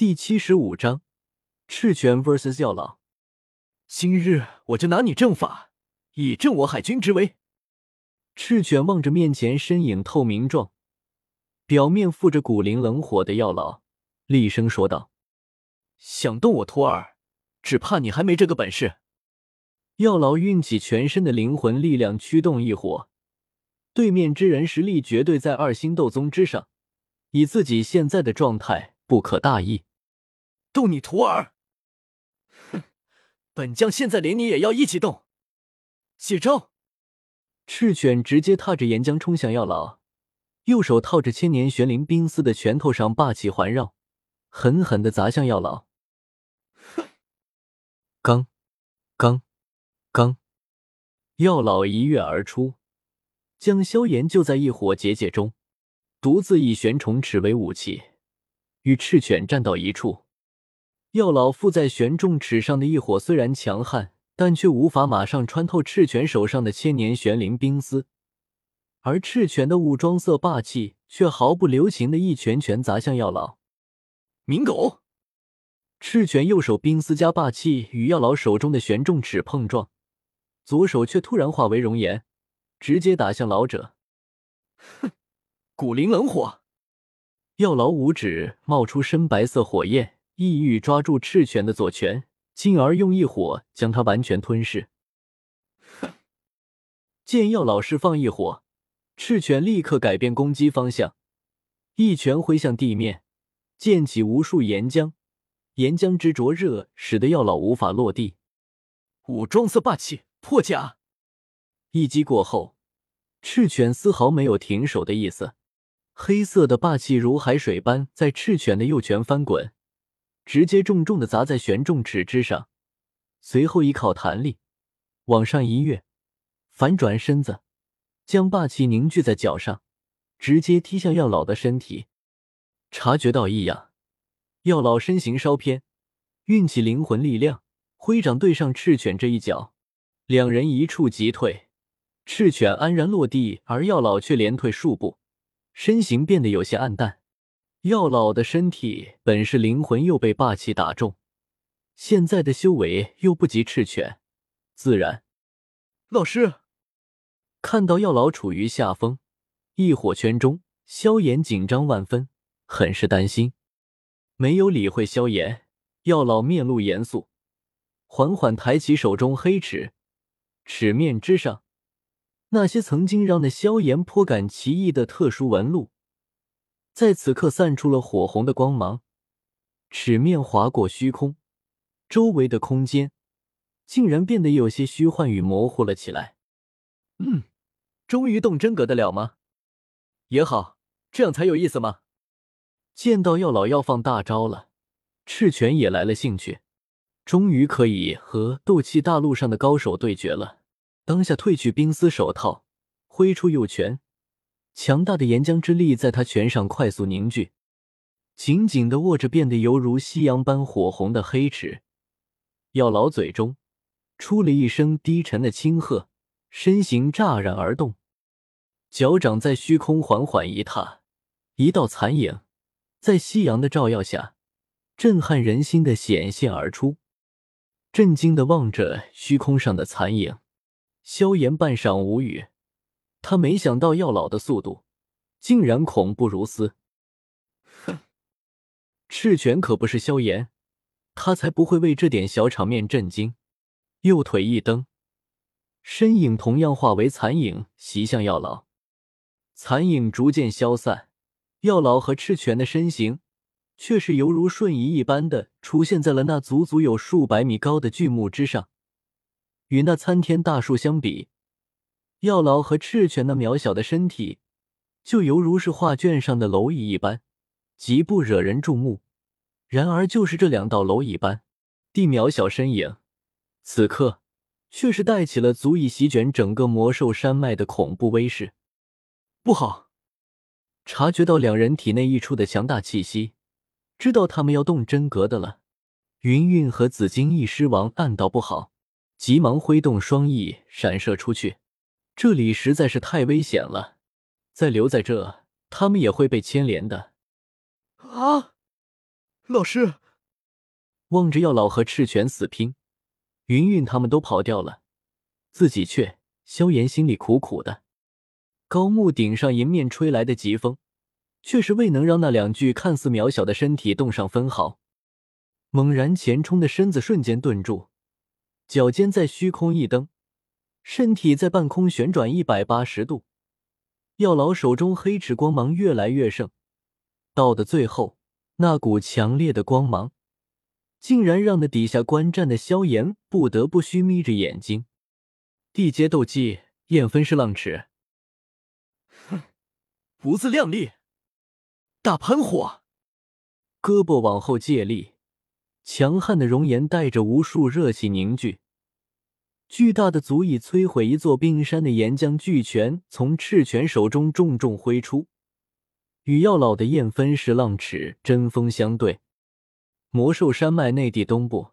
第七十五章赤犬 vs 药老。今日我就拿你正法，以正我海军之威。赤犬望着面前身影透明状、表面附着古灵冷火的药老，厉声说道：“想动我徒儿，只怕你还没这个本事。”药老运起全身的灵魂力量驱动异火，对面之人实力绝对在二星斗宗之上，以自己现在的状态不可大意。动你徒儿！哼，本将现在连你也要一起动。接招！赤犬直接踏着岩浆冲向药老，右手套着千年玄灵冰丝的拳头上霸气环绕，狠狠的砸向药老。哼！刚，刚。刚，药老一跃而出，将萧炎就在一火结界中，独自以玄虫尺为武器，与赤犬战到一处。药老附在玄重尺上的异火虽然强悍，但却无法马上穿透赤犬手上的千年玄灵冰丝，而赤犬的武装色霸气却毫不留情的一拳拳砸向药老。明狗！赤犬右手冰丝加霸气与药老手中的玄重尺碰撞。左手却突然化为熔岩，直接打向老者。哼，古灵冷火！药老五指冒出深白色火焰，意欲抓住赤犬的左拳，进而用一火将它完全吞噬。哼！见药老释放一火，赤犬立刻改变攻击方向，一拳挥向地面，溅起无数岩浆，岩浆之灼热使得药老无法落地。武装色霸气！破甲一击过后，赤犬丝毫没有停手的意思。黑色的霸气如海水般在赤犬的右拳翻滚，直接重重的砸在玄重尺之上。随后依靠弹力往上一跃，反转身子，将霸气凝聚在脚上，直接踢向药老的身体。察觉到异样，药老身形稍偏，运起灵魂力量，挥掌对上赤犬这一脚。两人一触即退，赤犬安然落地，而药老却连退数步，身形变得有些暗淡。药老的身体本是灵魂，又被霸气打中，现在的修为又不及赤犬，自然。老师看到药老处于下风，异火圈中，萧炎紧张万分，很是担心，没有理会萧炎。药老面露严肃，缓缓抬起手中黑尺，尺面之上，那些曾经让那萧炎颇感奇异的特殊纹路，在此刻散出了火红的光芒。齿面划过虚空，周围的空间竟然变得有些虚幻与模糊了起来。嗯，终于动真格的了吗？也好，这样才有意思吗？见到药老要放大招了，赤犬也来了兴趣，终于可以和斗气大陆上的高手对决了。当下褪去冰丝手套，挥出右拳，强大的岩浆之力在他拳上快速凝聚，紧紧的握着变得犹如夕阳般火红的黑齿。药老嘴中出了一声低沉的轻喝，身形乍然而动，脚掌在虚空缓缓一踏，一道残影在夕阳的照耀下震撼人心的显现而出。震惊的望着虚空上的残影。萧炎半晌无语，他没想到药老的速度竟然恐怖如斯。哼，赤犬可不是萧炎，他才不会为这点小场面震惊。右腿一蹬，身影同样化为残影袭向药老。残影逐渐消散，药老和赤犬的身形却是犹如瞬移一般的出现在了那足足有数百米高的巨木之上。与那参天大树相比，药老和赤犬那渺小的身体，就犹如是画卷上的蝼蚁一般，极不惹人注目。然而，就是这两道蝼蚁般地渺小身影，此刻却是带起了足以席卷整个魔兽山脉的恐怖威势。不好！察觉到两人体内溢出的强大气息，知道他们要动真格的了。云韵和紫金翼狮王暗道不好。急忙挥动双翼闪射出去，这里实在是太危险了，再留在这，他们也会被牵连的。啊！老师，望着药老和赤犬死拼，云云他们都跑掉了，自己却……萧炎心里苦苦的。高木顶上迎面吹来的疾风，却是未能让那两具看似渺小的身体动上分毫。猛然前冲的身子瞬间顿住，脚尖在虚空一蹬，身体在半空旋转一百八十度。药老手中黑齿光芒越来越盛，到的最后，那股强烈的光芒，竟然让那底下观战的萧炎不得不虚眯着眼睛。地阶斗技，焰分式浪尺。哼，不自量力！大喷火，胳膊往后借力，强悍的熔岩带着无数热气凝聚，巨大的足以摧毁一座冰山的岩浆巨拳从赤犬手中重重挥出，与药老的焰分式浪齿针锋相对。魔兽山脉内地东部，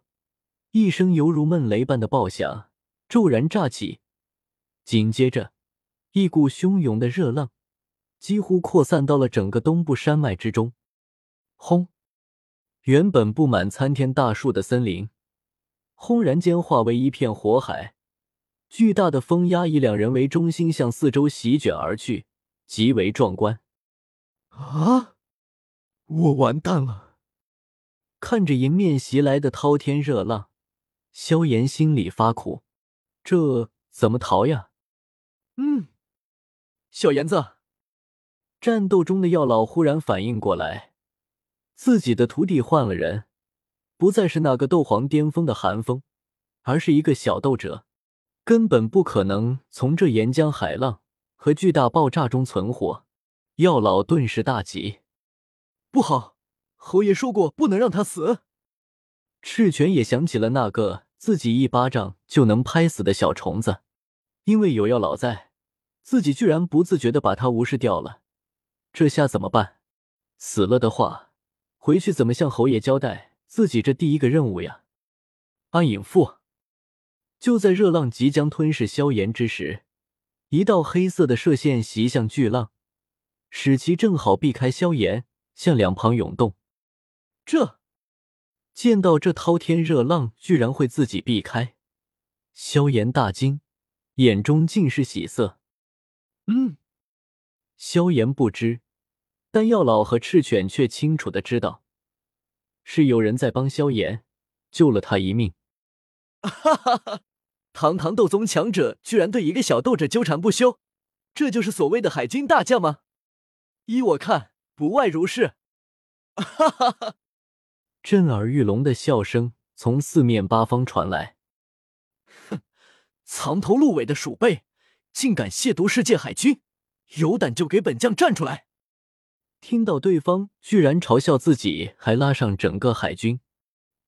一声犹如闷雷般的爆响。骤然炸起，紧接着，一股汹涌的热浪几乎扩散到了整个东部山脉之中。轰！原本布满参天大树的森林，轰然间化为一片火海。巨大的风压以两人为中心向四周席卷而去，极为壮观。啊！我完蛋了！看着迎面袭来的滔天热浪，萧炎心里发苦。这怎么逃呀？嗯，小炎子，战斗中的药老忽然反应过来，自己的徒弟换了人，不再是那个斗皇巅峰的寒风，而是一个小斗者，根本不可能从这岩浆海浪和巨大爆炸中存活。药老顿时大急，不好，侯爷说过不能让他死。赤犬也想起了那个。自己一巴掌就能拍死的小虫子，因为有药老在，自己居然不自觉的把他无视掉了。这下怎么办？死了的话，回去怎么向侯爷交代自己这第一个任务呀？暗影腹。就在热浪即将吞噬萧炎之时，一道黑色的射线袭向巨浪，使其正好避开萧炎，向两旁涌动。这。见到这滔天热浪居然会自己避开，萧炎大惊，眼中尽是喜色。嗯，萧炎不知，但药老和赤犬却清楚的知道，是有人在帮萧炎，救了他一命。哈哈哈！堂堂斗宗强者居然对一个小斗者纠缠不休，这就是所谓的海军大将吗？依我看，不外如是。哈哈哈！震耳欲聋的笑声从四面八方传来。哼，藏头露尾的鼠辈，竟敢亵渎世界海军！有胆就给本将站出来！听到对方居然嘲笑自己，还拉上整个海军，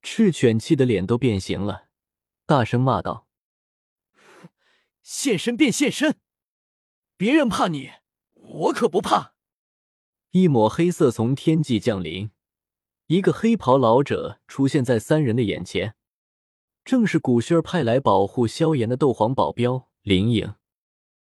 赤犬气的脸都变形了，大声骂道：“现身便现身！别人怕你，我可不怕！”一抹黑色从天际降临。一个黑袍老者出现在三人的眼前，正是古轩派来保护萧炎的斗皇保镖林颖。